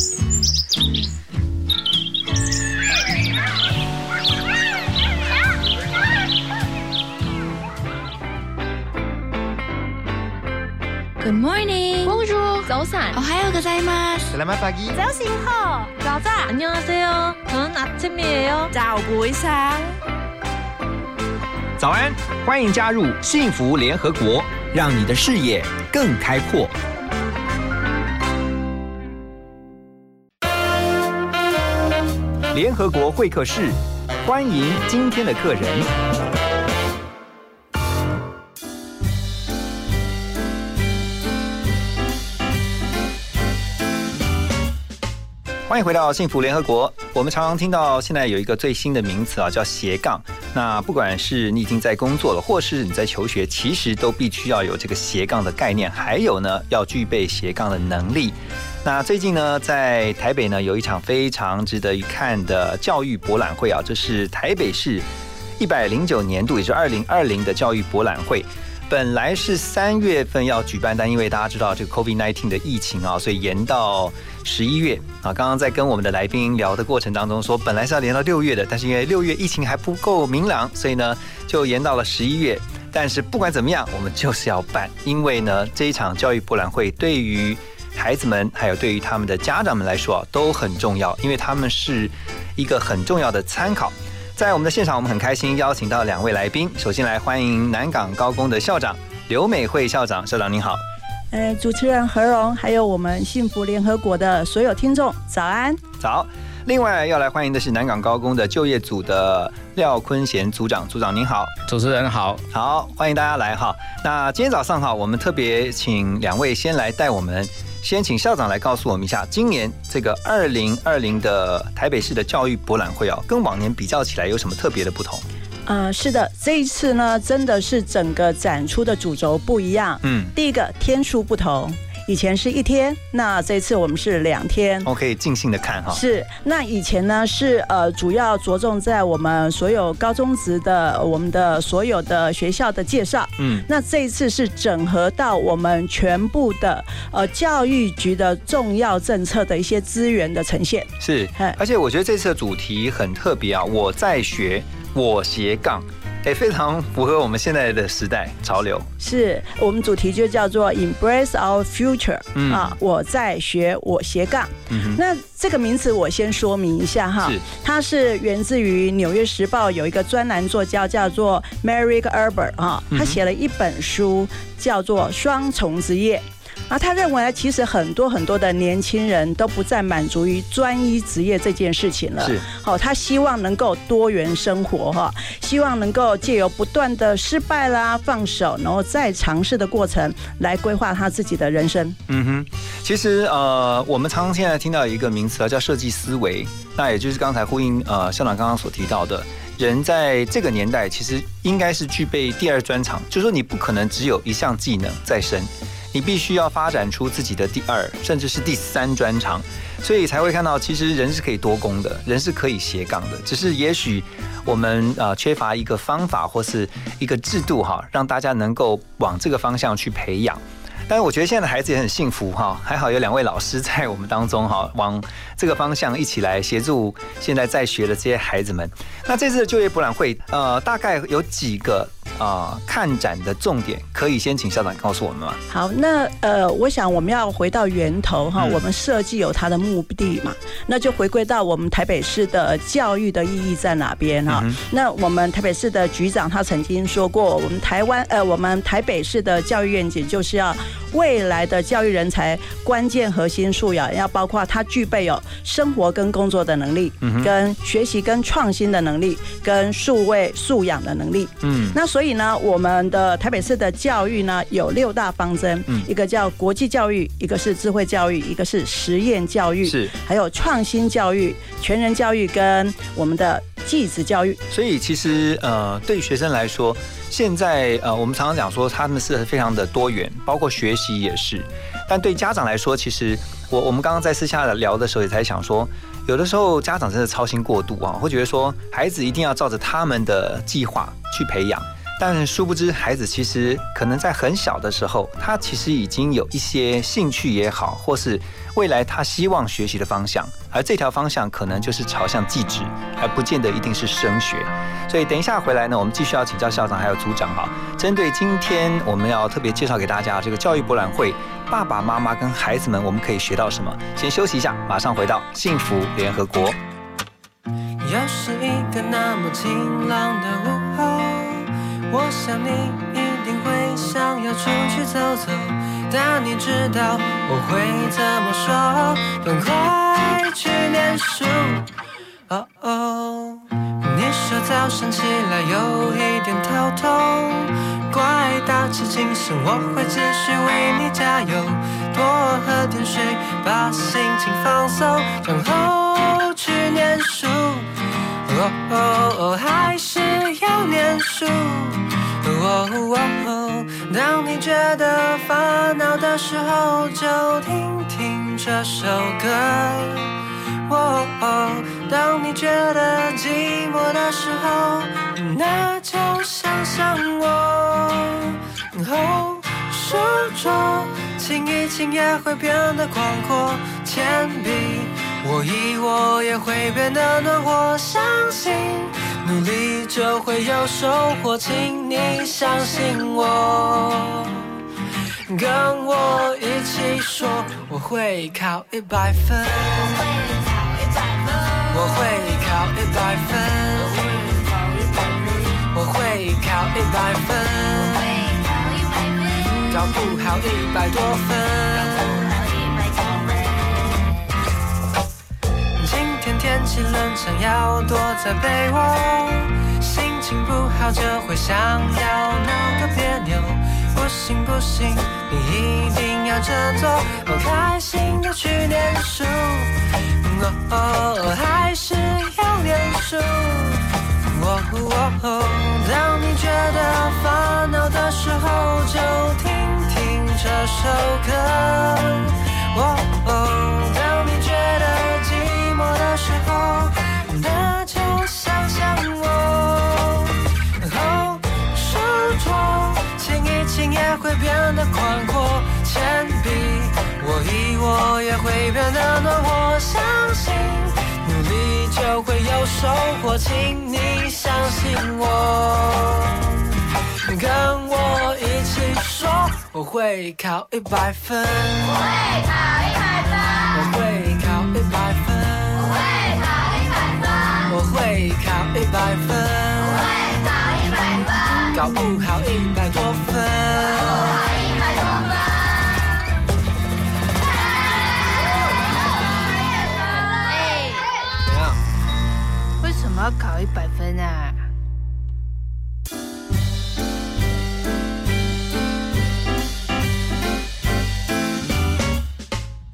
Good morning. Bonjour. 早安。 오하요 고자이마스. Selamat pagi. 早醒好。早安。 안녕하세요. 저는 아침이에요. 早不一상早安，欢迎加入幸福联合国，让你的视野更开阔。 联合国会客室，欢迎今天的客人。欢迎回到幸福联合国。我们常常听到现在有一个最新的名词啊，叫斜杠。那不管是你已经在工作了，或是你在求学，其实都必须要有这个斜杠的概念，还有呢，要具备斜杠的能力。那最近呢，在台北呢，有一场非常值得一看的教育博览会啊，这是台北市一百零九年度，也是二零二零的教育博览会。本来是三月份要举办，但因为大家知道这个 COVID-19 的疫情啊，所以延到十一月啊。刚刚在跟我们的来宾聊的过程当中说，本来是要延到六月的，但是因为六月疫情还不够明朗，所以呢就延到了十一月。但是不管怎么样，我们就是要办，因为呢这一场教育博览会对于孩子们还有对于他们的家长们来说啊都很重要，因为他们是一个很重要的参考。在我们的现场，我们很开心邀请到两位来宾。首先来欢迎南港高工的校长刘美惠校长，校长您好。呃，主持人何荣，还有我们幸福联合国的所有听众，早安。早。另外要来欢迎的是南港高工的就业组的廖坤贤组长，组长您好。主持人好，好，欢迎大家来哈。那今天早上哈，我们特别请两位先来带我们。先请校长来告诉我们一下，今年这个二零二零的台北市的教育博览会啊，跟往年比较起来有什么特别的不同？呃，是的，这一次呢，真的是整个展出的主轴不一样。嗯，第一个天数不同，以前是一天，那这次我们是两天。我可以尽兴的看哈。是，那以前呢是呃，主要着重在我们所有高中职的我们的所有的学校的介绍。嗯，那这一次是整合到我们全部的呃教育局的重要政策的一些资源的呈现。是哎，而且我觉得这次的主题很特别啊，我在学，我斜杠，哎，非常符合我们现在的时代潮流。是我们主题就叫做 Embrace Our Future，、嗯啊，我在学，我斜杠。嗯，那这个名词我先说明一下哈是，它是源自于《纽约时报》有一个专栏作家叫做 Merrick Herbert 啊，嗯他写了一本书叫做《双重职业》。啊，他认为其实很多很多的年轻人都不再满足于专一职业这件事情了。是，好、他希望能够多元生活哈，希望能够借由不断的失败啦、放手，然后再尝试的过程，来规划他自己的人生。嗯哼，其实呃，我们常常现在听到一个名词啊，叫设计思维，那也就是刚才呼应呃校长刚刚所提到的，人在这个年代其实应该是具备第二专长，就是说你不可能只有一项技能在身。你必须要发展出自己的第二，甚至是第三专长，所以才会看到，其实人是可以多功的，人是可以斜杠的，只是也许我们呃缺乏一个方法或是一个制度哈，让大家能够往这个方向去培养。但是我觉得现在的孩子也很幸福哈，还好有两位老师在我们当中哈，往这个方向一起来协助现在在学的这些孩子们。那这次的就业博览会，呃，大概有几个、呃看展的重点，可以先请校长告诉我们吗？好，那呃，我想我们要回到源头哈，嗯我们设计有它的目的嘛，那就回归到我们台北市的教育的意义在哪边哈。嗯那我们台北市的局长他曾经说过，我们台湾呃，我们台北市的教育愿景就是要未来的教育人才关键核心素养要包括他具备有生活跟工作的能力，嗯跟学习跟创新的能力，跟数位素养的能力。嗯那所以呢，我们的台北市的教育呢有六大方针，嗯一个叫国际教育，一个是智慧教育，一个是实验教育，是，还有创新教育、全人教育跟我们的技职教育。所以其实呃，对于学生来说，现在呃，我们常常讲说他们是非常的多元，包括学习也是。但对家长来说，其实我我们刚刚在私下聊的时候也在想说，有的时候家长真的操心过度啊，会觉得说孩子一定要照着他们的计划去培养。但殊不知，孩子其实可能在很小的时候，他其实已经有一些兴趣也好，或是未来他希望学习的方向，而这条方向可能就是朝向技职，而不见得一定是升学。所以等一下回来呢，我们继续要请教校长还有组长哈，针对今天我们要特别介绍给大家这个教育博览会，爸爸妈妈跟孩子们我们可以学到什么？先休息一下，马上回到幸福联合国。又是一个那么晴朗的午后。我想你一定会想要出去走走，但你知道我会怎么说？赶快去念书。哦哦，你说早上起来有一点头痛，乖，打起精神，我会继续为你加油。多喝点水，把心情放松，然后去念书。哦哦，还是要念书。哦，当你觉得烦恼的时候，就听听这首歌。哦，当你觉得寂寞的时候，那就想想我。哦，书桌轻一轻也会变得广阔，铅笔握一握也会变得暖和，相信。努力就会有收获，请你相信我，跟我一起说，我会考一百分，我会考一百分，我会考一百分，我会考不好一百多分。天气冷，想要躲在被窝，心情不好就会想要闹个别扭。不行不行，你一定要振作，我开心的去念书。哦，还是要念书。哦哦，当你觉得烦恼的时候，就听听这首歌。收获，请你相信我，跟我一起说，我会考一百分，我会考一百分，我会考一百分。我会考一百分，我会考一百分，搞不好一百么要考一百分啊？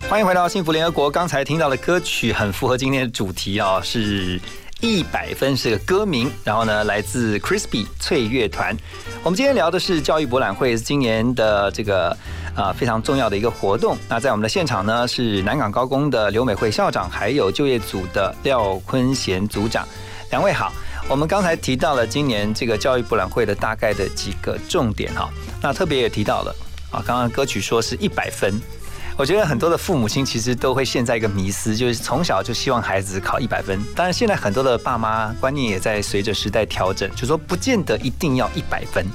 欢迎回到幸福联合国。刚才听到的歌曲很符合今天的主题啊，是。一百分是个歌名，然后呢，来自 Crispy 脆乐团。我们今天聊的是教育博览会，是今年的这个啊非常重要的一个活动。那在我们的现场呢，是南港高工的刘美惠校长，还有就业组的廖坤贤组长，两位好。我们刚才提到了今年这个教育博览会的大概的几个重点哈，那特别也提到了啊，刚刚歌曲说是一百分。我觉得很多的父母亲其实都会陷在一个迷思，就是从小就希望孩子考一百分。当然，现在很多的爸妈观念也在随着时代调整，就说不见得一定要一百分。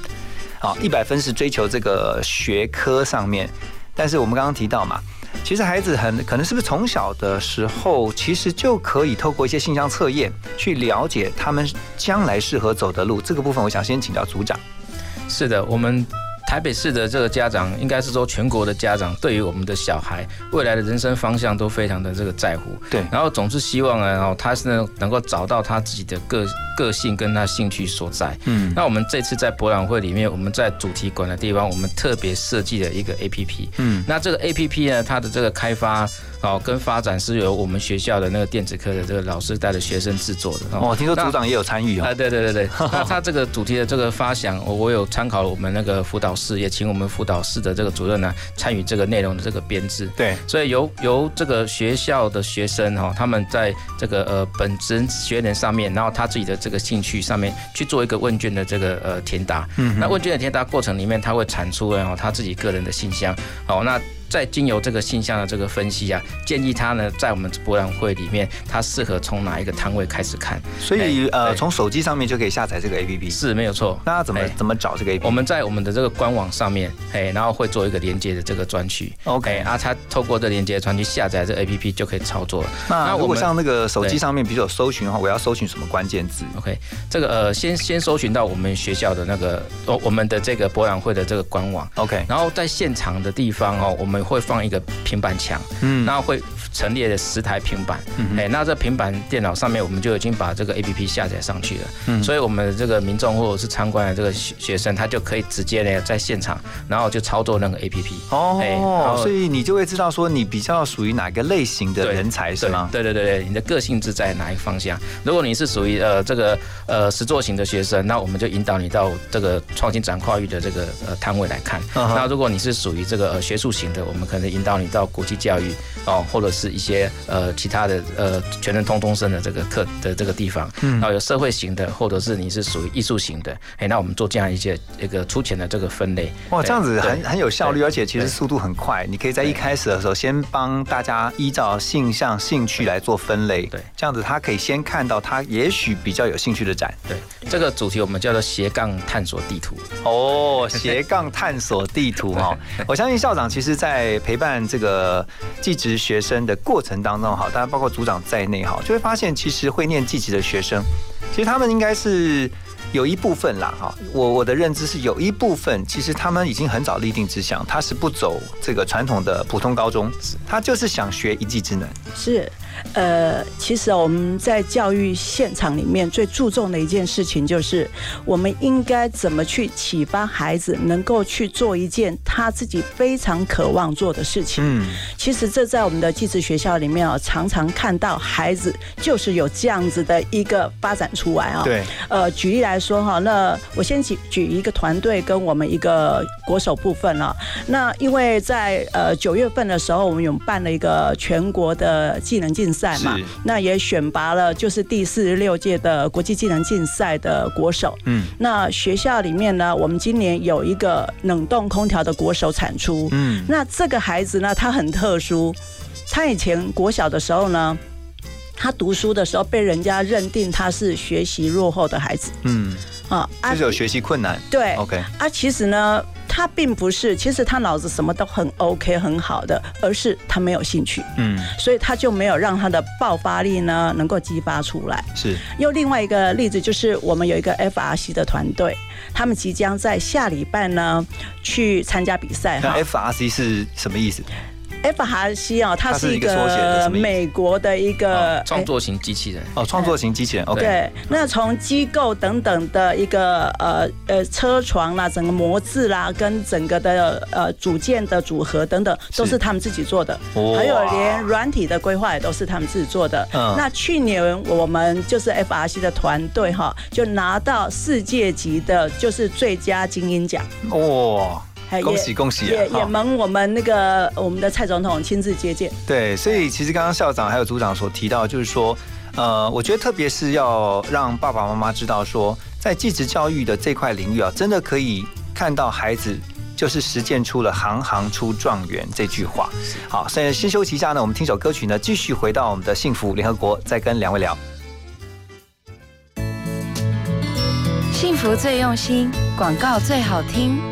啊，一百分是追求这个学科上面，但是我们刚刚提到嘛，其实孩子很可能是不是从小的时候，其实就可以透过一些性向测验去了解他们将来适合走的路。这个部分，我想先请教组长。是的，我们。台北市的这个家长，应该是说全国的家长，对于我们的小孩未来的人生方向都非常的这个在乎。对，然后总是希望呢，然后他是能够找到他自己的个个性跟他兴趣所在。嗯，那我们这次在博览会里面，我们在主题馆的地方，我们特别设计了一个 A P P。嗯，那这个 A P P 呢，它的这个开发。哦跟发展是由我们学校的那个电子科的这个老师带着学生制作的。哦，听说组长也有参与啊，哦。对对对对，那他这个主题的这个发想，我我有参考了我们那个辅导室，也请我们辅导室的这个主任呢参与这个内容的这个编制。对，所以由由这个学校的学生哈、他们在这个呃本身学能上面，然后他自己的这个兴趣上面去做一个问卷的这个呃填答。嗯那问卷的填答过程里面，他会产出哦他自己个人的信箱。好，那再经由这个信箱的这个分析啊，建议他呢在我们博览会里面，他适合从哪一个摊位开始看。所以呃，从手机上面就可以下载这个 APP。是没有错。那怎么哎怎么找这个 APP？我们在我们的这个官网上面，哎，然后会做一个连接的这个专区。OK 哎啊，他透过这连接专区下载这 APP 就可以操作了。那如果像那个手机上面，比如有搜寻的话，我要搜寻什么关键字？OK，这个呃，先先搜寻到我们学校的那个哦，我们的这个博览会的这个官网，OK，然后在现场的地方哦，我们会放一个平板墙，嗯那会陈列了十台平板，嗯哼哎，那这平板电脑上面我们就已经把这个 APP 下载上去了，嗯所以我们的这个民众或者是参观的这个学学生，他就可以直接呢在现场，然后就操作那个 APP。哎然哦，后所以你就会知道说你比较属于哪个类型的人才是吗？对对对对，你的个性是在哪一个方向？如果你是属于呃这个呃实作型的学生，那我们就引导你到这个创新展跨域的这个呃摊位来看。那如果你是属于这个呃学术型的，我们可能引导你到国际教育哦，或者是一些呃其他的呃全能通通生的这个课的这个地方。嗯然后有社会型的，或者是你是属于艺术型的，哎，那我们做这样一些一个粗浅的这个分类。哇，这样子很很有效率，而且其实速度很快。你可以在一开始的时候先帮大家依照性向、兴趣来做分类，对这样子他可以先看到他也许比较有兴趣的展。对这个主题我们叫做斜杠探索地图。哦，斜杠探索地图哈，我相信校长其实在在陪伴这个技职学生的过程当中哈，当然包括组长在内哈，就会发现其实会念技职的学生，其实他们应该是。有一部分啦，哈，我我的认知是有一部分，其实他们已经很早立定志向，他是不走这个传统的普通高中，他就是想学一技之能。是，呃，其实我们在教育现场里面最注重的一件事情，就是我们应该怎么去启发孩子，能够去做一件他自己非常渴望做的事情。嗯，其实这在我们的技职学校里面啊，常常看到孩子就是有这样子的一个发展出来啊。对，呃，举例来说哈，那我先举举一个团队跟我们一个国手部分啊。那因为在呃九月份的时候，我们有办了一个全国的技能竞赛嘛，那也选拔了就是第四十六届的国际技能竞赛的国手。嗯那学校里面呢，我们今年有一个冷冻空调的国手产出。嗯，那这个孩子呢，他很特殊，他以前国小的时候呢。他读书的时候被人家认定他是学习落后的孩子嗯，啊就是有学习困难。对 OK，啊，其实呢，他并不是，其实他脑子什么都很 OK 很好的，而是他没有兴趣，嗯，所以他就没有让他的爆发力呢能够激发出来。是，又另外一个例子就是，我们有一个 FRC 的团队，他们即将在下礼拜呢去参加比赛那。FRC 是什么意思？FRC 啊，它它是是一一个美国的一个哦创作型机器人。哦，创作型机器人。OK，对，那从机构等等的一个呃呃车床啦、整个模制啦，跟整个的呃组件的组合等等，都是他们自己做的，还有连软体的规划也都是他们自己做的。嗯那去年我们就是 FRC 的团队哈，就拿到世界级的，就是最佳精英奖。哇，还也恭喜恭喜啊也！也蒙我们那个我们的蔡总统亲自接见。对，所以其实刚刚校长还有组长所提到，就是说，呃，我觉得特别是要让爸爸妈妈知道说，在继职教育的这块领域啊，真的可以看到孩子。就是实践出了“行行出状元”这句话。好，现在先休息一下呢，我们听首歌曲呢，继续回到我们的幸福联合国，再跟两位聊。幸福最用心，广告最好听。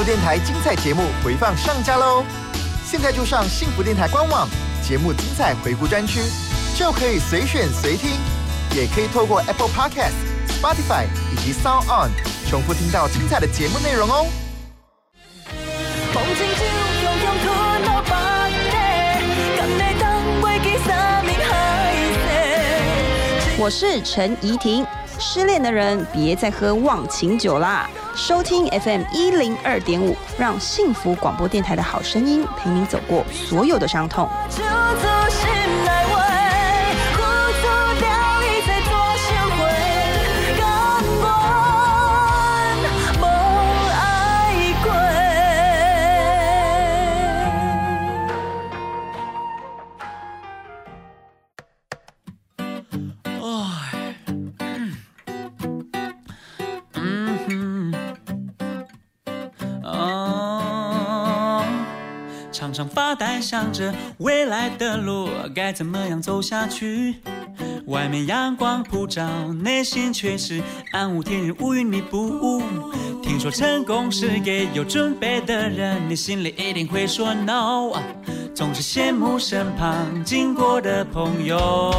福电台精彩节目回放上架喽！现在就上幸福电台官网节目精彩回顾专区，就可以随选随听，也可以透过 Apple Podcast、Spotify 以及 Sound On 重复听到精彩的节目内容哦。我是陈怡婷，失恋的人别再喝忘情酒啦，收听 FM 一零二点五，让幸福广播电台的好声音陪你走过所有的伤痛。常发呆，想着未来的路该怎么样走下去。外面阳光普照，内心却是暗无天日，乌云密布。听说成功是给有准备的人，你心里一定会说 no。总是羡慕身旁经过的朋友。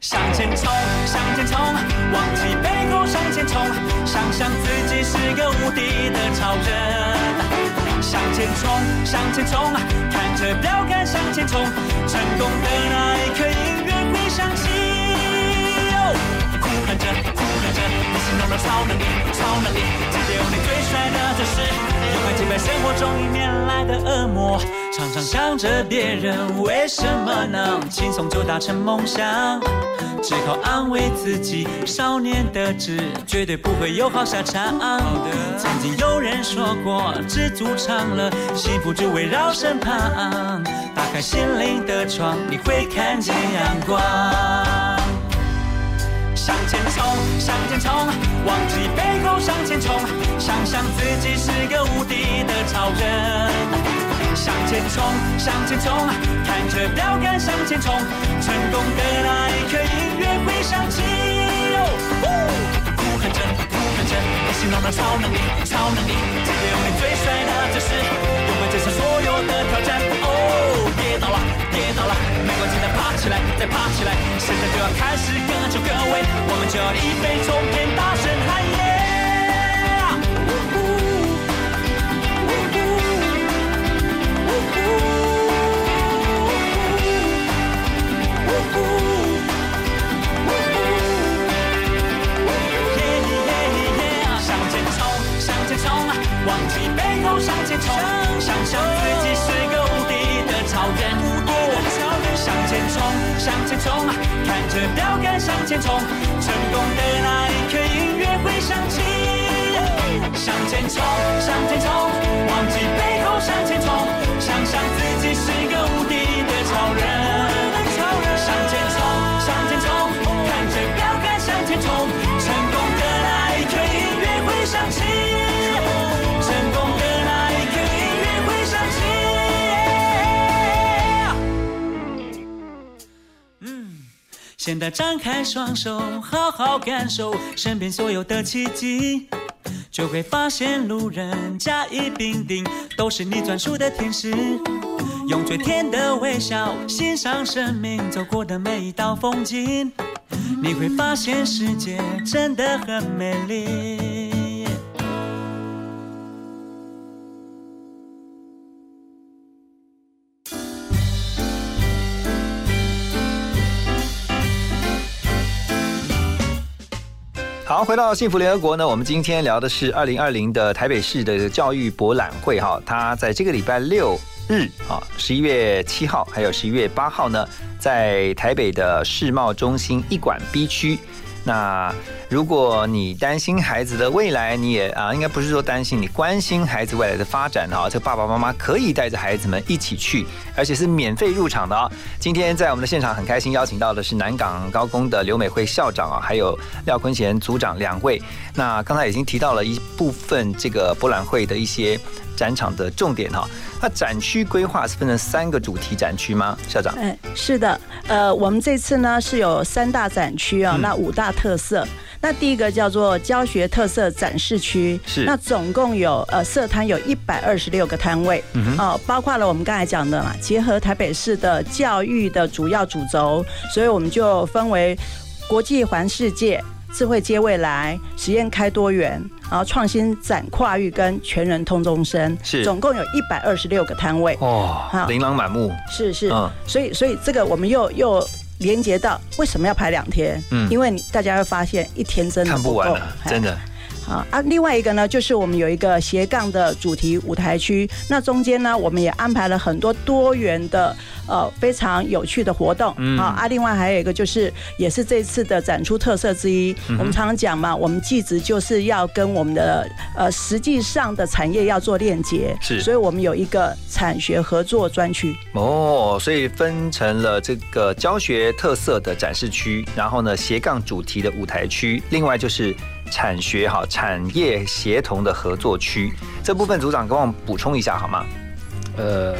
向前冲，向前冲，忘记背后向前冲，想象自己是个无敌的超人。向前冲，向前冲，看着标杆向前冲，成功的那一刻音乐会响起。呼喊着，呼喊着，你心中的超能力，超能力，世界有你最帅的姿势，勇敢击败生活中迎面的恶魔。常常想着别人为什么能轻松就达成梦想，只靠安慰自己，少年得志绝对不会有好下场。曾经有人说过，知足常乐，幸福就围绕身旁。打开心灵的窗，你会看见阳光。向前冲，向前冲，忘记背后向前冲，想象自己是个无敌的超人。向前冲，向前冲，看着标杆向前冲，成功的那一刻音乐会响起。呼喊着，呼喊着，你心中的超能力，超能力，只有你最帅的姿势，勇敢接受所有的挑战。哦，跌倒了，跌倒了，关系，再爬起来，再爬起来，现在就要开始各就各位，我们就要一飞冲天，大声喊耶！向前冲，想象自己是个无敌的超人。向前冲，向前冲，看着标杆向前冲，成功的那一刻音乐会响起。向前冲，向前冲，忘记背后向前冲，现在张开双手，好好感受身边所有的奇迹，就会发现路人甲乙丙丁都是你专属的天使。用最甜的微笑欣赏生命走过的每一道风景，你会发现世界真的很美丽。好，回到幸福联合国呢，我们今天聊的是二零二零的台北市的教育博览会哈，它在这个礼拜六日啊，十一月七号还有十一月八号呢，在台北的世贸中心一馆 B 区。那如果你担心孩子的未来，你也啊，应该不是说担心，你关心孩子未来的发展啊，这爸爸妈妈可以带着孩子们一起去，而且是免费入场的啊。今天在我们的现场很开心，邀请到的是南港高工的刘美惠校长啊，还有廖坤贤组长两位。那刚才已经提到了一部分这个博览会的一些展场的重点哈。那展区规划是分成三个主题展区吗，校长？哎，是的，呃，我们这次呢是有三大展区啊，那五大特色。那第一个叫做教学特色展示区，是那总共有呃设摊有一百二十六个摊位，哦，包括了我们刚才讲的嘛，结合台北市的教育的主要主轴，所以我们就分为国际环世界。智慧接未来，实验开多元，然后创新展跨域跟全人通终身，是。总共有一百二十六个摊位。哦好，琳琅满目，是是，嗯。所以所以这个我们又又连接到为什么要排两天？嗯。因为大家会发现一天真的够。看不完了，真的。好啊，另外一个呢，就是我们有一个斜杠的主题舞台区，那中间呢，我们也安排了很多多元的呃非常有趣的活动。嗯好啊，另外还有一个就是，也是这次的展出特色之一。嗯我们常常讲嘛，我们技职就是要跟我们的呃实际上的产业要做链接，是所以我们有一个产学合作专区。哦，所以分成了这个教学特色的展示区，然后呢斜杠主题的舞台区，另外就是产学哈产业协同的合作区。这部分组长跟我们补充一下好吗？呃，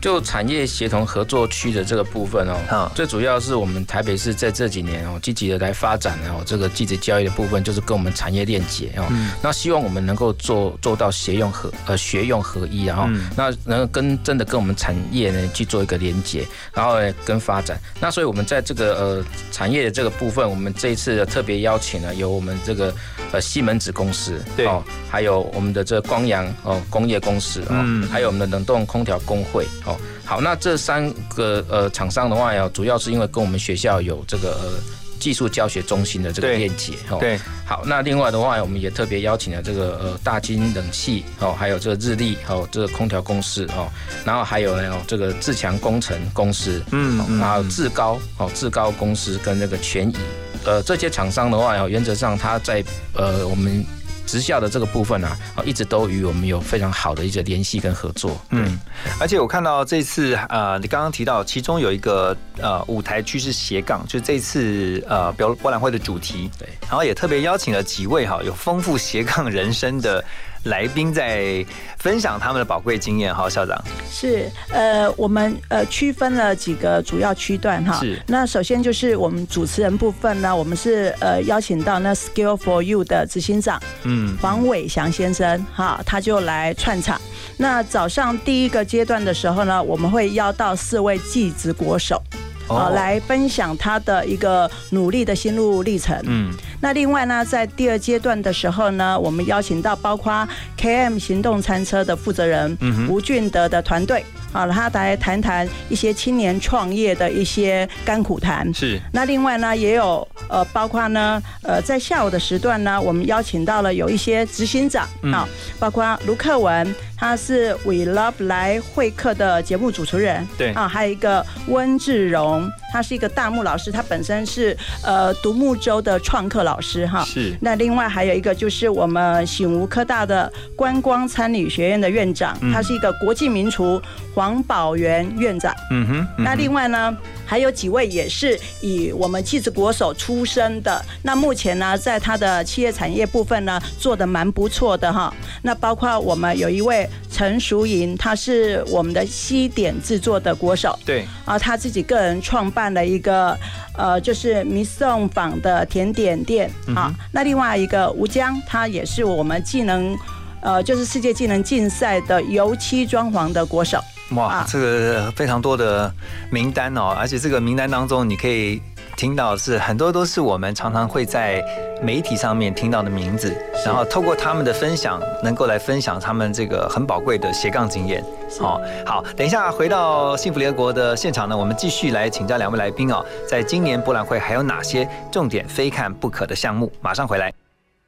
就产业协同合作区的这个部分哦，最主要是我们台北市在这几年哦，积极的来发展哦，这个技职教育的部分，就是跟我们产业链接哦。嗯那希望我们能够做做到协用合呃学用合一，然后、嗯那能够跟真的跟我们产业呢去做一个连接，然后呢跟发展。那所以我们在这个呃产业的这个部分，我们这一次特别邀请了有我们这个呃西门子公司对哦，还有我们的这个光阳哦工业公司哦，嗯还有我们的冷冻空调工会哦。好，那这三个呃厂商的话呀，主要是因为跟我们学校有这个呃技术教学中心的这个链接哈。对，好，那另外的话，我们也特别邀请了这个呃大金冷气哦，还有这个日立哦，这个空调公司哦，然后还有呢哦这个自强工程公司，嗯然后志高哦志高公司跟那个全乙，呃这些厂商的话哦，原则上它在呃我们。职校的这个部分啊，哦，一直都与我们有非常好的一个联系跟合作。嗯，而且我看到这次呃，你刚刚提到其中有一个呃舞台区是斜杠，就是这次呃表博览会的主题。对，然后也特别邀请了几位哈有丰富斜杠人生的来宾，在分享他们的宝贵经验。哈，校长是，呃，我们呃区分了几个主要区段哈。是那首先就是我们主持人部分呢，我们是呃邀请到那 Skill for You 的执行长，嗯黄伟翔先生哈，他就来串场。那早上第一个阶段的时候呢，我们会邀到四位技职国手。啊，哦来分享他的一个努力的心路历程。嗯，那另外呢，在第二阶段的时候呢，我们邀请到包括 KM 行动餐车的负责人嗯吴俊德的团队，啊，他来谈谈一些青年创业的一些甘苦谈。是。那另外呢，也有呃，包括呢，呃，在下午的时段呢，我们邀请到了有一些执行长嗯。啊，包括卢克文，他是 We Love 来会客的节目主持人，对。啊，还有一个温志荣，他是一个大木老师，他本身是呃独木舟的创客老师哈。是。那另外还有一个就是我们醒吾科大的观光餐旅学院的院长，嗯。他是一个国际名厨黄宝元院长。嗯哼，那另外呢，还有几位也是以我们气质国手出身的。那目前呢，在他的企业产业部分呢，做的蛮不错的哈。那包括我们有一位陈淑莹，她是我们的西点制作的国手。对啊，他自己个人创办了一个呃，就是迷送坊的甜点店啊。那另外一个吴江，他也是我们技能呃，就是世界技能竞赛的油漆装潢的国手。哇，这个非常多的名单哦，而且这个名单当中，你可以听到是很多都是我们常常会在媒体上面听到的名字，然后透过他们的分享，能够来分享他们这个很宝贵的斜杠经验。哦，好，等一下回到幸福联合国的现场呢，我们继续来请教两位来宾哦，在今年博览会还有哪些重点非看不可的项目？马上回来。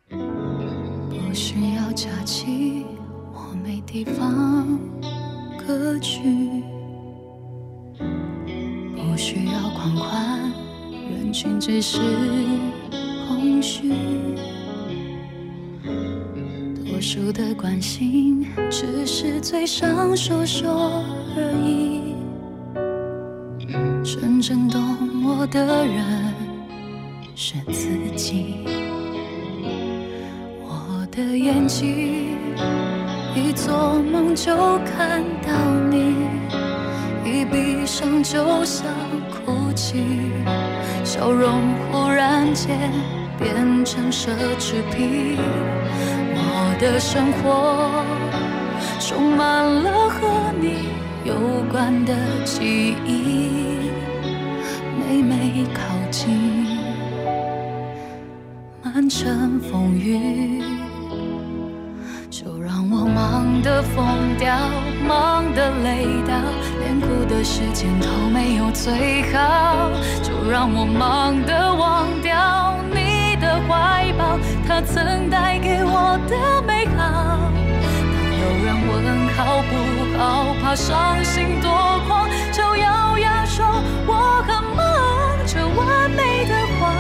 不需要假期，我没地方歌曲，不需要狂欢，人群只是空虚。多数的关心只是嘴上说说而已，真正懂我的人是自己。我的眼睛一做梦就看到你，一闭上就想哭泣，笑容忽然间变成奢侈品。我的生活充满了和你有关的记忆，每每靠近，满城风雨。的疯掉，忙得累到，连哭的时间都没有最好。就让我忙得忘掉你的怀抱，它曾带给我的美好。当有人问好不好，怕伤心多狂，就咬牙说我很忙。这完美的谎，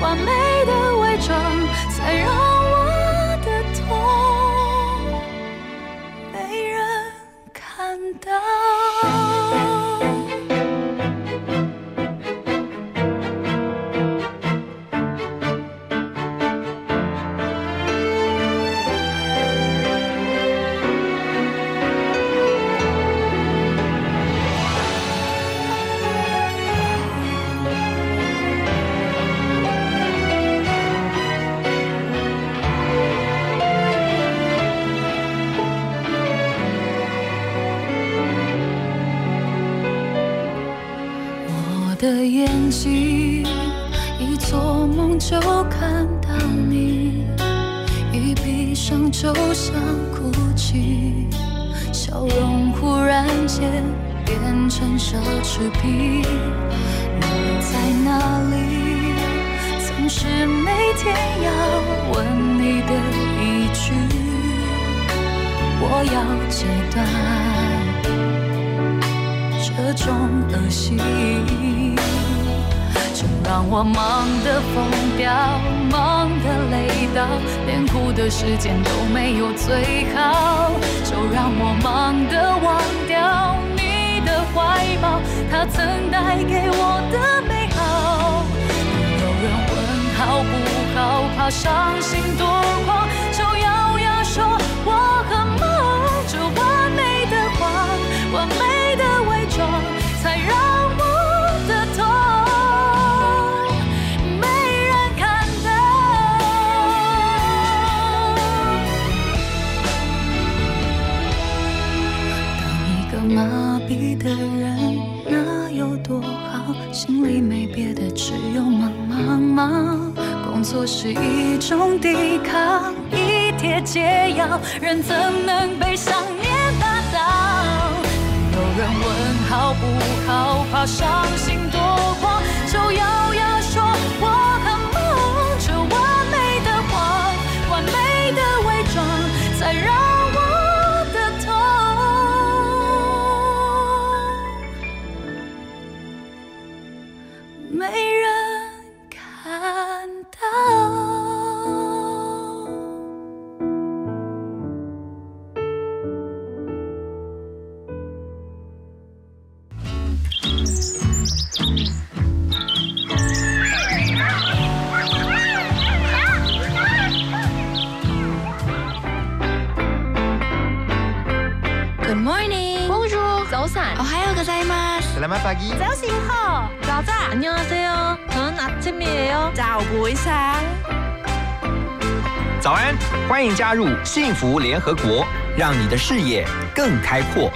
完美的伪装，才让难道？眼睛一做梦就看到你，一闭上就想哭泣，笑容忽然间变成奢侈品。你在哪里？总是每天要问你的一句，我要戒断。这种恶习，让我忙得疯掉，忙得累到，连哭的时间都没有最好。就让我忙得忘掉你的怀抱，它曾带给我的美好。有人问好不好，怕伤心多狂，就咬牙说忙。工作是一种抵抗，一帖解药，人怎能被想念打倒？有人问好不好，怕伤心多狂，就要欢迎加入幸福联合国，让你的视野更开阔。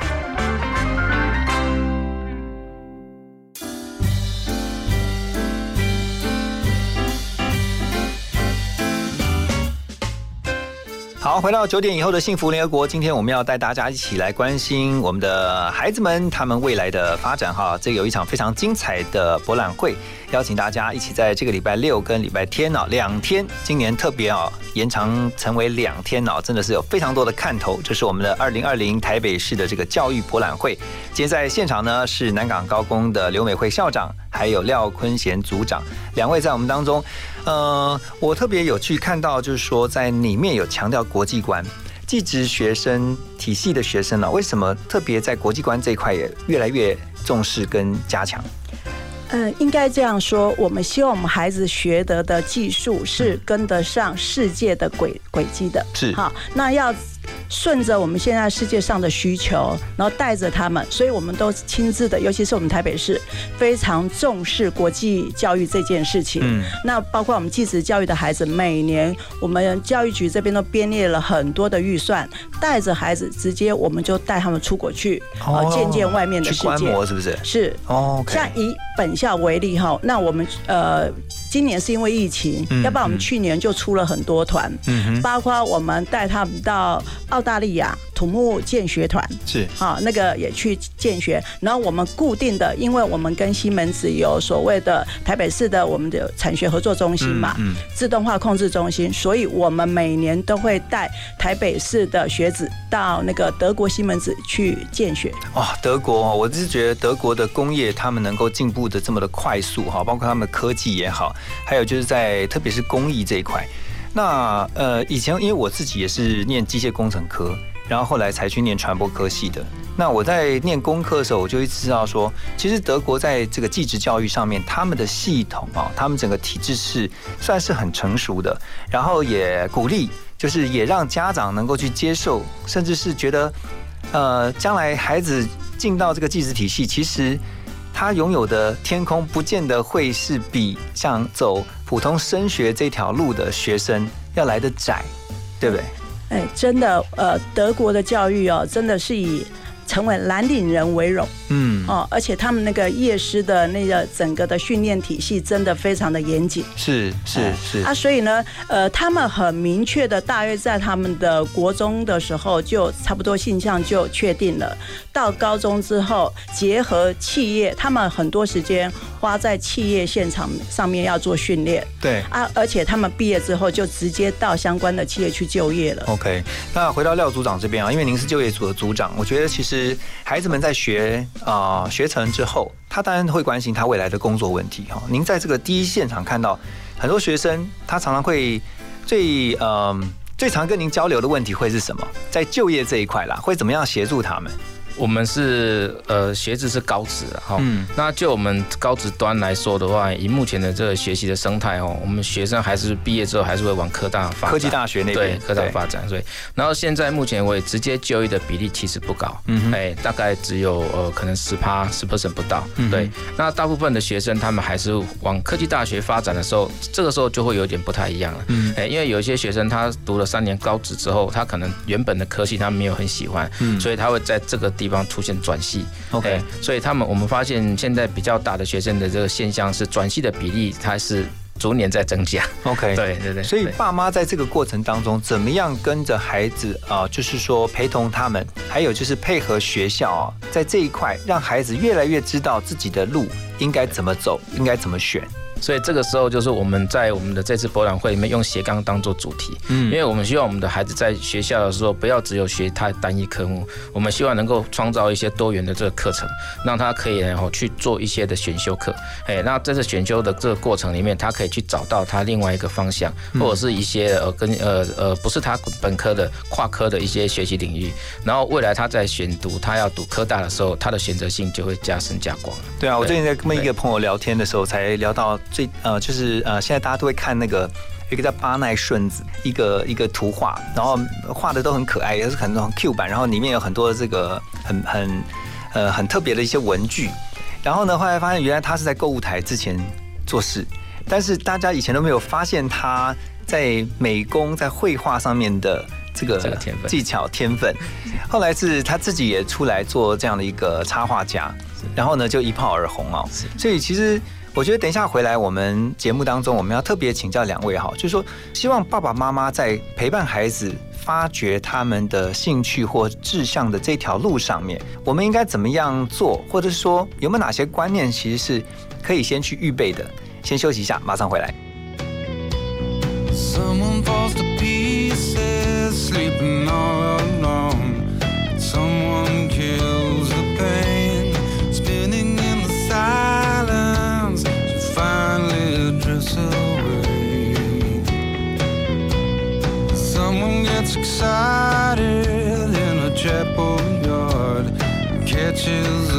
好，回到九点以后的幸福联合国，今天我们要带大家一起来关心我们的孩子们他们未来的发展哈。这有一场非常精彩的博览会，邀请大家一起在这个礼拜六跟礼拜天呢两天，今年特别啊延长成为两天呢，真的是有非常多的看头。这是我们的二零二零台北市的这个教育博览会。今天在现场呢是南港高工的刘美惠校长，还有廖坤贤组长，两位在我们当中。呃，我特别有去看到，就是说在里面有强调国际观，技职学生体系的学生呢、为什么特别在国际观这一块也越来越重视跟加强？嗯，应该这样说，我们希望我们孩子学得的技术是跟得上世界的轨轨迹的。是好，那要顺着我们现在世界上的需求，然后带着他们，所以我们都亲自的，尤其是我们台北市非常重视国际教育这件事情。嗯那包括我们继职教育的孩子，每年我们教育局这边都编列了很多的预算，带着孩子直接我们就带他们出国去，哦呃，见见外面的去观世界。摩是不是？是哦像以本校为例哈，那我们呃今年是因为疫情，嗯要不然我们去年就出了很多团，嗯包括我们带他们到澳大利亚土木建学团。是好，那个也去建学，然后我们固定的，因为我们跟西门子有所谓的台北市的我们的产学合作中心嘛，嗯嗯自动化控制中心，所以我们每年都会带台北市的学子到那个德国西门子去建学。哇，德国哦，我是觉得德国的工业他们能够进步的这么的快速哈，包括他们的科技也好，还有就是在特别是工艺这一块。那呃，以前因为我自己也是念机械工程科，然后后来才去念传播科系的。那我在念工科的时候，我就一直知道说，其实德国在这个技职教育上面，他们的系统啊，他们整个体制是算是很成熟的，然后也鼓励，就是也让家长能够去接受，甚至是觉得，呃，将来孩子进到这个技职体系，其实他拥有的天空不见得会是比像走普通升学这条路的学生要来的窄，对不对？哎，真的，呃，德国的教育哦，真的是以成为蓝领人为荣。嗯，哦，而且他们那个夜师的那个整个的训练体系真的非常的严谨。是是是啊，所以呢，呃，他们很明确的，大约在他们的国中的时候就差不多性向就确定了。到高中之后，结合企业，他们很多时间花在企业现场上面要做训练对。啊，而且他们毕业之后就直接到相关的企业去就业了。OK，那回到廖组长这边啊，因为您是就业组的组长，我觉得其实孩子们在学啊、呃啊学成之后，他当然会关心他未来的工作问题哈。您在这个第一现场看到很多学生，他常常会最嗯、呃最常跟您交流的问题会是什么？在就业这一块啦，会怎么样协助他们？我们是呃学制是高职的哈，嗯。那就我们高职端来说的话，以目前的这个学习的生态哦，我们学生还是毕业之后还是会往科大发展，科技大学那边对科大发展，所以然后现在目前为止直接就业的比例其实不高，哎，大概只有呃可能十趴十 percent 不到，嗯对，那大部分的学生他们还是往科技大学发展的时候，这个时候就会有点不太一样了，嗯。哎，因为有一些学生他读了三年高职之后，他可能原本的科系他没有很喜欢，嗯。所以他会在这个地方出现转系。OK 哎所以他们我们发现现在比较大的学生的这个现象是转系的比例它是逐年在增加。OK，对对对，所以爸妈在这个过程当中，怎么样跟着孩子啊、就是说陪同他们，还有就是配合学校啊，在这一块让孩子越来越知道自己的路应该怎么走，应该怎么选。所以这个时候就是我们在我们的这次博览会里面用斜杠当做主题，嗯。因为我们希望我们的孩子在学校的时候不要只有学他单一科目，我们希望能够创造一些多元的这个课程，让他可以然后去做一些的选修课，哎，那在这选修的这个过程里面，他可以去找到他另外一个方向，嗯。或者是一些呃跟呃呃不是他本科的跨科的一些学习领域，然后未来他在选读他要读科大的时候，他的选择性就会加深加广。了。对啊，我最近在跟一个朋友聊天的时候，才聊到最呃，就是呃，现在大家都会看那个有一个叫巴奈顺子，一个一个图画，然后画的都很可爱，也是很多很 Q 版，然后里面有很多这个很很呃很特别的一些文具。然后呢，后来发现原来他是在购物台之前做事，但是大家以前都没有发现他在美工在绘画上面的这个这个天分技巧天分。后来是他自己也出来做这样的一个插画家，然后呢就一炮而红哦。所以其实我觉得等一下回来我们节目当中，我们要特别请教两位哈，就是说希望爸爸妈妈在陪伴孩子。发掘他们的兴趣或志向的这条路上面，我们应该怎么样做，或者是说有没有哪些观念其实是可以先去预备的？先休息一下，马上回来。cider in a chapel yard. Catches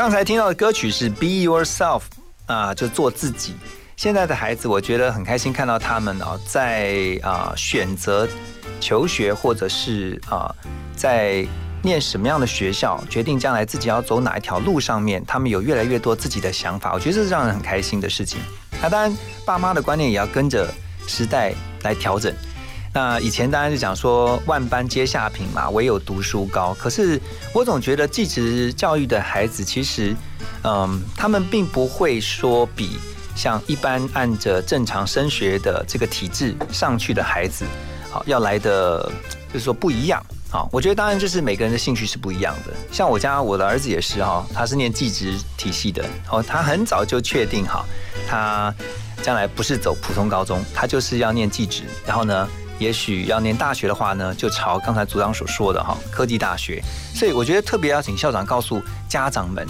刚才听到的歌曲是《Be Yourself》啊，就做自己。现在的孩子，我觉得很开心看到他们啊，在啊选择求学或者是啊在念什么样的学校，决定将来自己要走哪一条路上面，他们有越来越多自己的想法。我觉得这是让人很开心的事情。那当然，爸妈的观念也要跟着时代来调整。那以前当然是讲说万般皆下品嘛，唯有读书高。可是我总觉得寄职教育的孩子，其实，嗯，他们并不会说比像一般按着正常升学的这个体制上去的孩子，好要来的，就是说不一样。好，我觉得当然就是每个人的兴趣是不一样的。像我家我的儿子也是哈，他是念技职体系的，哦，他很早就确定好，他将来不是走普通高中，他就是要念技职，然后呢。也许要念大学的话呢，就朝刚才组长所说的哈科技大学。所以我觉得特别要请校长告诉家长们，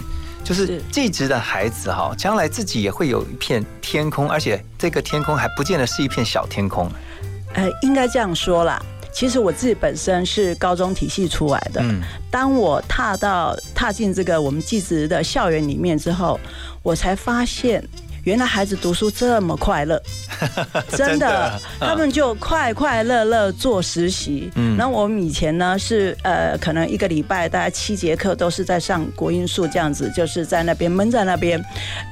就是这职的孩子哈，将来自己也会有一片天空，而且这个天空还不见得是一片小天空。呃，应该这样说啦。其实我自己本身是高中体系出来的，嗯，当我踏到踏进这个我们技职的校园里面之后，我才发现。原来孩子读书这么快乐，真的，他们就快快乐乐做实习。嗯，然后我们以前呢是呃，可能一个礼拜大概七节课都是在上国音数这样子，就是在那边闷在那边。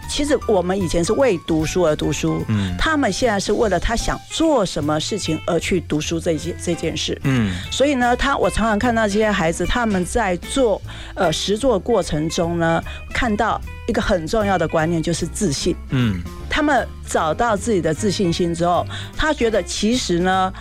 其实我们以前是为读书而读书，嗯，他们现在是为了他想做什么事情而去读书这件这件事，嗯，所以呢，他我常常看到这些孩子他们在做呃实做过程中呢，看到一个很重要的观念就是自信，嗯，他们找到自己的自信心之后，他觉得其实呢。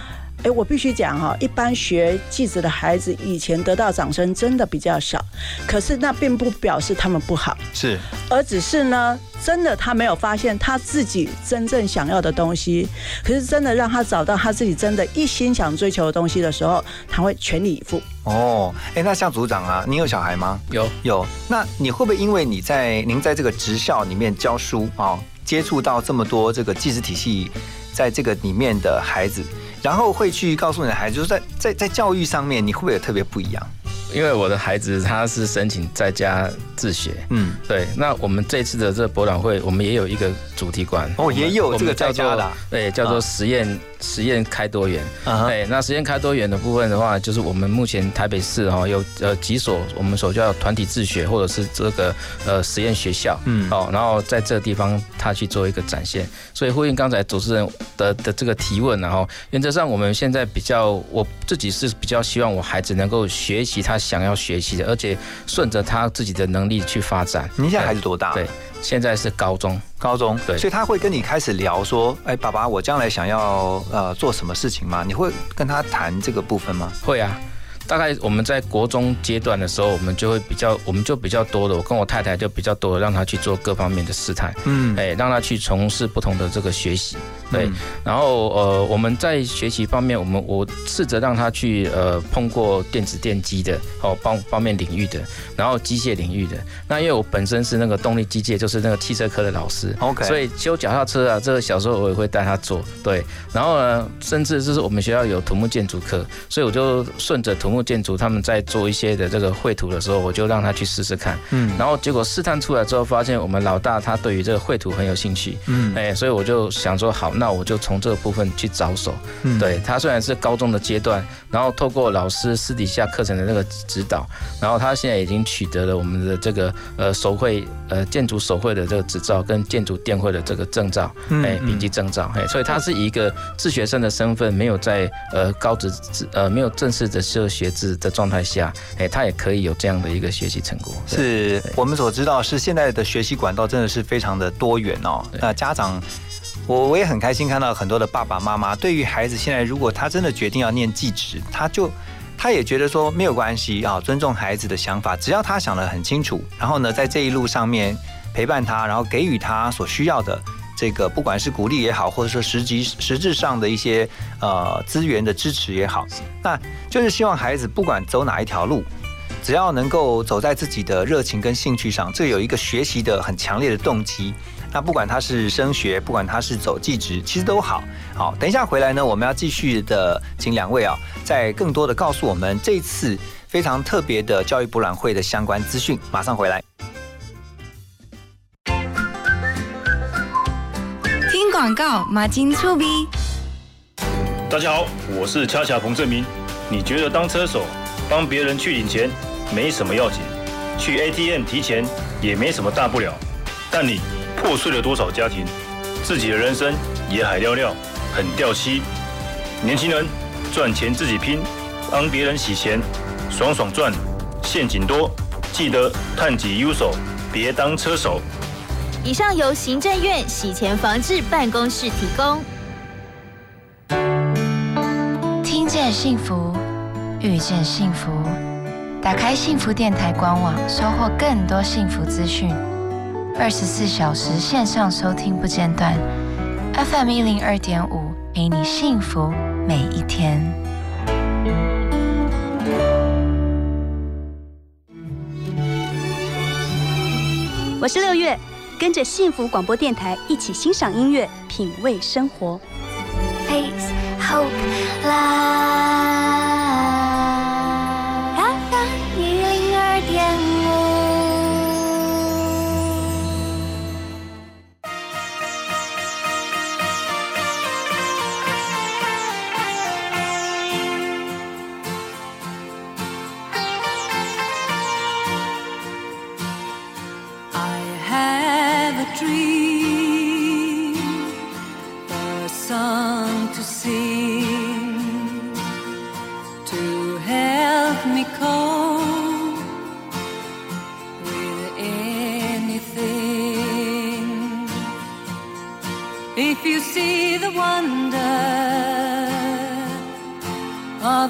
哎，我必须讲哈，一般学记者的孩子以前得到掌声真的比较少，可是那并不表示他们不好，是，而只是呢，真的他没有发现他自己真正想要的东西，可是真的让他找到他自己真的一心想追求的东西的时候，他会全力以赴。哦，哎，那像组长啊，你有小孩吗？有有。那你会不会因为你在您在这个职校里面教书啊，接触到这么多这个技职体系，在这个里面的孩子，然后会去告诉你的孩子，就是在在在教育上面，你会不会有特别不一样？因为我的孩子他是申请在家自学，嗯，对。那我们这次的这个博览会，我们也有一个主题馆，哦，也有这个在叫做对，叫做实验实验开多元。啊对，那实验开多元的部分的话，就是我们目前台北市哈有呃几所我们所叫团体自学或者是这个呃实验学校，嗯。哦，然后在这个地方他去做一个展现。所以呼应刚才主持人的的这个提问，然后原则上我们现在比较我自己是比较希望我孩子能够学习他想要学习的，而且顺着他自己的能力去发展。您现在孩子多大？对，现在是高中。高中，对所以他会跟你开始聊说，哎，爸爸，我将来想要呃做什么事情吗？你会跟他谈这个部分吗？会啊，大概我们在国中阶段的时候，我们就会比较，我们就比较多的，我跟我太太就比较多的让他去做各方面的试探，嗯哎，让他去从事不同的这个学习，对，嗯然后呃，我们在学习方面，我们我试着让他去呃碰过电子电机的哦方方面领域的，然后机械领域的。那因为我本身是那个动力机械，就是那个汽车科的老师 OK 所以修脚踏车啊，这个小时候我也会带他做，对。然后呢，甚至就是我们学校有土木建筑科，所以我就顺着土木建筑他们在做一些的这个绘图的时候，我就让他去试试看。嗯。然后结果试探出来之后，发现我们老大他对于这个绘图很有兴趣，嗯。哎，所以我就想说，好，那我就从这个部分去着手。嗯。对他虽然是高中的阶段，然后透过老师私底下课程的那个指导，然后他现在已经取得了我们的这个呃手绘呃建筑手绘的这个执照跟建筑电绘的这个证照，哎，嗯。嗯丙级证照，哎，所以他是以一个自学生的身份，没有在呃高职呃没有正式的这个学制的状态下，哎，他也可以有这样的一个学习成果。是我们所知道，是现在的学习管道真的是非常的多元哦。那家长，我我也很开心看到很多的爸爸妈妈，对于孩子现在如果他真的决定要念技职，他就他也觉得说没有关系啊，尊重孩子的想法，只要他想得很清楚，然后呢，在这一路上面陪伴他，然后给予他所需要的。这个不管是鼓励也好，或者说实际实质上的一些呃资源的支持也好，那就是希望孩子不管走哪一条路，只要能够走在自己的热情跟兴趣上，这有一个学习的很强烈的动机。那不管他是升学，不管他是走技职，其实都好。好，等一下回来呢，我们要继续的请两位啊，再更多的告诉我们这次非常特别的教育博览会的相关资讯。马上回来。广告，马金触逼。大家好，我是恰恰彭正明。你觉得当车手帮别人去领钱没什么要紧，去 ATM 提钱也没什么大不了，但你破碎了多少家庭，自己的人生也海尿尿，很掉漆。年轻人赚钱自己拼，帮别人洗钱，爽爽赚，陷阱多，记得探己优手，别当车手。以上由行政院洗钱防治办公室提供。听见幸福，遇见幸福。打开幸福电台官网，收获更多幸福资讯。二十四小时线上收听不间断，FM 一零二点五，陪你幸福每一天。我是六月，跟着幸福广播电台一起欣赏音乐，品味生活。Face, hope, love。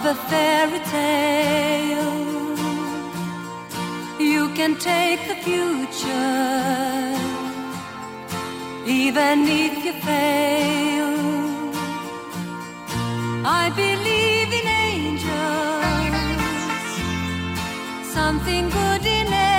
A fairy tale. You can take the future, even if you fail. I believe in angels, something good in everything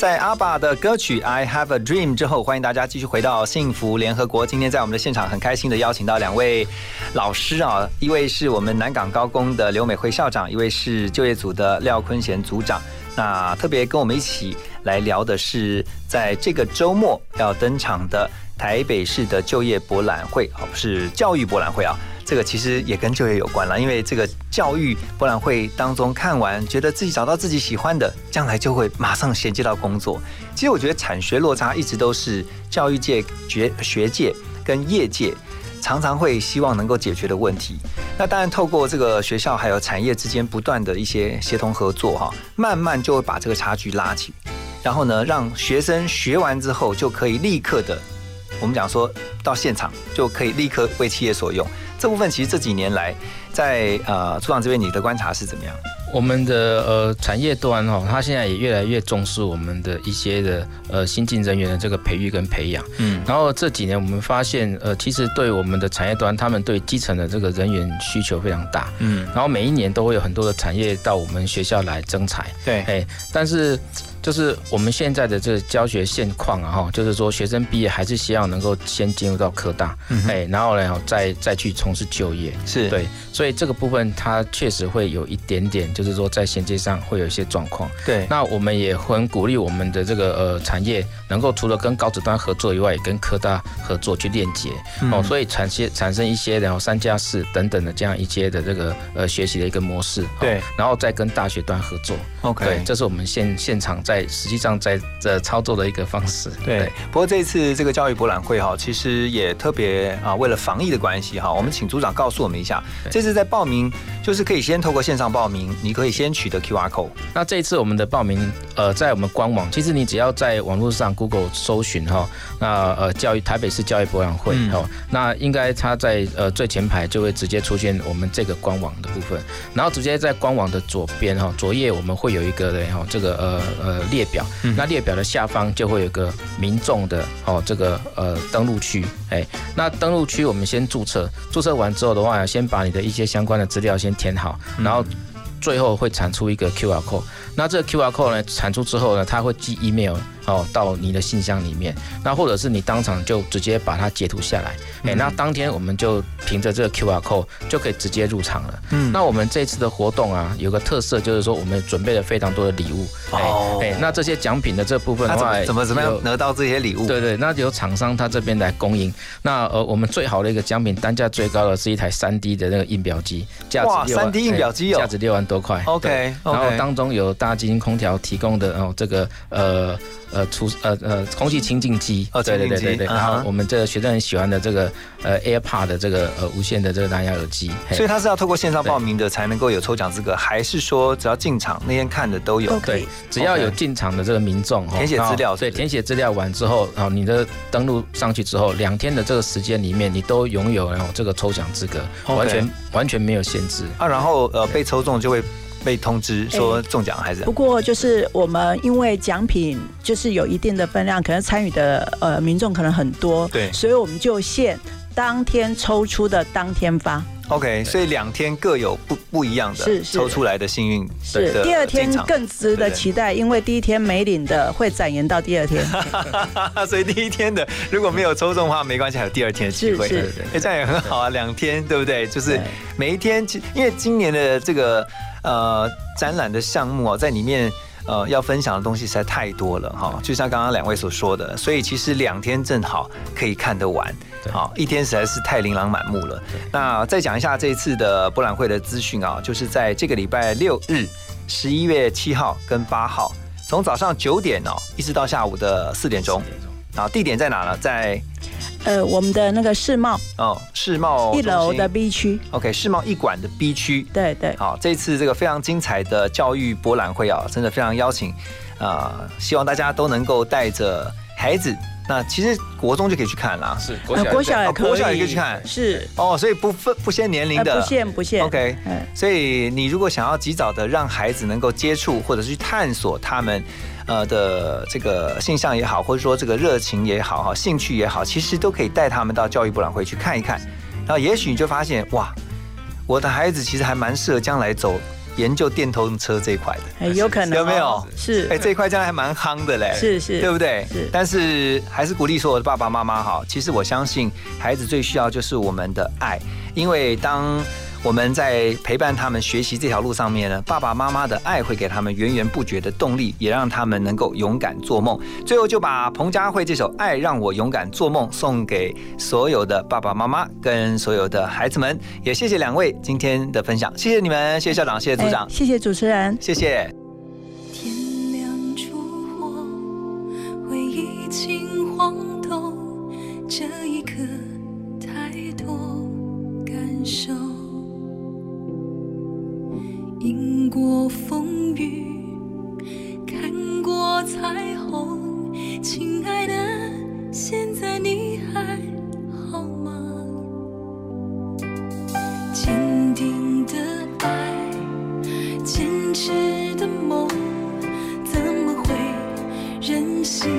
在阿爸的歌曲《I Have a Dream》之后，欢迎大家继续回到幸福联合国。今天在我们的现场，很开心的邀请到两位老师啊，一位是我们南港高工的刘美惠校长，一位是就业组的廖坤贤组长。那特别跟我们一起来聊的是，在这个周末要登场的台北市的就业博览会，哦，不是教育博览会啊。这个其实也跟就业有关了，因为这个教育博览会当中看完，觉得自己找到自己喜欢的，将来就会马上衔接到工作。其实我觉得产学落差一直都是教育界、学学界跟业界常常会希望能够解决的问题。那当然，透过这个学校还有产业之间不断的一些协同合作，哈，慢慢就会把这个差距拉起，然后呢，让学生学完之后就可以立刻的我们讲说到现场就可以立刻为企业所用。这部分其实这几年来，在呃组长这边你的观察是怎么样？我们的呃产业端哦，它现在也越来越重视我们的一些的呃新进人员的这个培育跟培养。嗯，然后这几年我们发现，呃，其实对我们的产业端，他们对基层的这个人员需求非常大。嗯，然后每一年都会有很多的产业到我们学校来征才。对，哎，但是就是我们现在的这个教学现况啊，哈，就是说学生毕业还是希望能够先进入到科大，嗯哎，然后呢再再去从事就业。是对，所以这个部分它确实会有一点点，就是说在衔接上会有一些状况。对那我们也很鼓励我们的这个呃产业能够除了跟高职端合作以外，也跟科大合作去链接、嗯哦，所以产生产生一些然后三加四等等的这样一些的这个呃学习的一个模式。哦对，然后再跟大学端合作。OK 对，这是我们现现场在实际上在这操作的一个方式。对，不过这一次这个教育博览会哈，其实也特别啊，为了防疫的关系哈，我们请组长告诉我们一下，这次在报名就是可以先透过线上报名，你可以先取得 QR code。那这一次我们的报名，呃，在我们官网，其实你只要在网络上 Google 搜寻哈，那呃教育台北市教育博览会嗯。哦，那应该它在呃最前排就会直接出现我们这个官网的部分，然后直接在官网的左边哈左页我们会有一个的哈这个呃呃列表，嗯那列表的下方就会有个民众的哦这个呃登录区，哎，那登录区我们先注册，注册完之后的话，先把你的一些相关的资料先填好，然后。最后会产出一个 QR code，那这个 QR code 呢产出之后呢，它会寄 email 哦到你的信箱里面，那或者是你当场就直接把它截图下来，哎、嗯那当天我们就凭着这个 QR code 就可以直接入场了。嗯那我们这次的活动啊，有个特色就是说我们准备了非常多的礼物，哎哦哎，那这些奖品的这部分的话，那怎么怎么怎么样得到这些礼物？对对，那由厂商他这边来供应。那呃，我们最好的一个奖品，单价最高的是一台三 D 的那个印表机，价值六万 3D 印表机哦哎价值六万多块。OK，OK 然后当中有大金空调提供的哦，这个呃。呃，除呃呃，空气清净机，哦对对对对对，然后我们这个学生很喜欢的这个呃 AirPod 的这个呃无线的这个蓝牙耳机，所以它是要透过线上报名的才能够有抽奖资格，还是说只要进场那天看的都有？对，只要有进场的这个民众哦填写资料对，填写资料完之后，然后你的登录上去之后，两天的这个时间里面，你都拥有然后这个抽奖资格完全完全没有限制。啊，然后呃被抽中就会被通知说中奖还是？不过就是我们因为奖品就是有一定的分量，可能参与的呃民众可能很多，对所以我们就限当天抽出的当天发。OK，所以两天各有不不一样的是是抽出来的幸运是的第二天更值得期待，因为第一天没领的会展延到第二天。所以第一天的如果没有抽中的话，没关系，还有第二天的机会。是是哎，这样也很好啊，两天对不对？就是每一天，其因为今年的这个呃展览的项目啊，在里面。呃，要分享的东西实在太多了哈，就像刚刚两位所说的，所以其实两天正好可以看得完，好，一天实在是太琳琅满目了。那再讲一下这一次的博览会的资讯啊，就是在这个礼拜六日，十一月七号跟八号，从早上九点哦，一直到下午的四点钟。啊，地点在哪呢？在呃，我们的那个世贸哦，世贸一楼的 B 区。OK，世贸一馆的 B 区。对对。好，这次这个非常精彩的教育博览会啊，真的非常邀请啊、希望大家都能够带着孩子。那其实国中就可以去看啦，是呃国小也可以哦国小也可以去看，是哦，所以不分不限年龄的，呃不限不限 OK，嗯所以你如果想要及早的让孩子能够接触或者是去探索他们呃的这个性向也好，或者说这个热情也好哈，兴趣也好，其实都可以带他们到教育博览会去看一看，然后也许你就发现哇，我的孩子其实还蛮适合将来走。研究电动车这一块的，哎有可能哦有没有？是哎，这一块将来还蛮夯的嘞，是是对不对？是但是还是鼓励所有的爸爸妈妈哈，其实我相信孩子最需要就是我们的爱，因为当我们在陪伴他们学习这条路上面呢，爸爸妈妈的爱会给他们源源不绝的动力，也让他们能够勇敢做梦。最后就把彭佳慧这首《爱让我勇敢做梦》送给所有的爸爸妈妈跟所有的孩子们，也谢谢两位今天的分享，谢谢你们，谢谢校长，谢谢组长哎，谢谢主持人，谢谢。天亮烛火，回忆轻晃动，这一刻太多感受。过风雨看过彩虹亲爱的现在你还好吗？坚定的爱坚持的梦怎么会任性？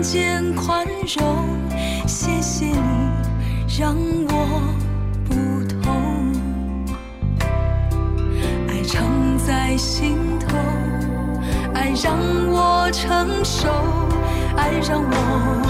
间宽容，谢谢你让我不痛。爱常在心头，爱让我承受，爱让我。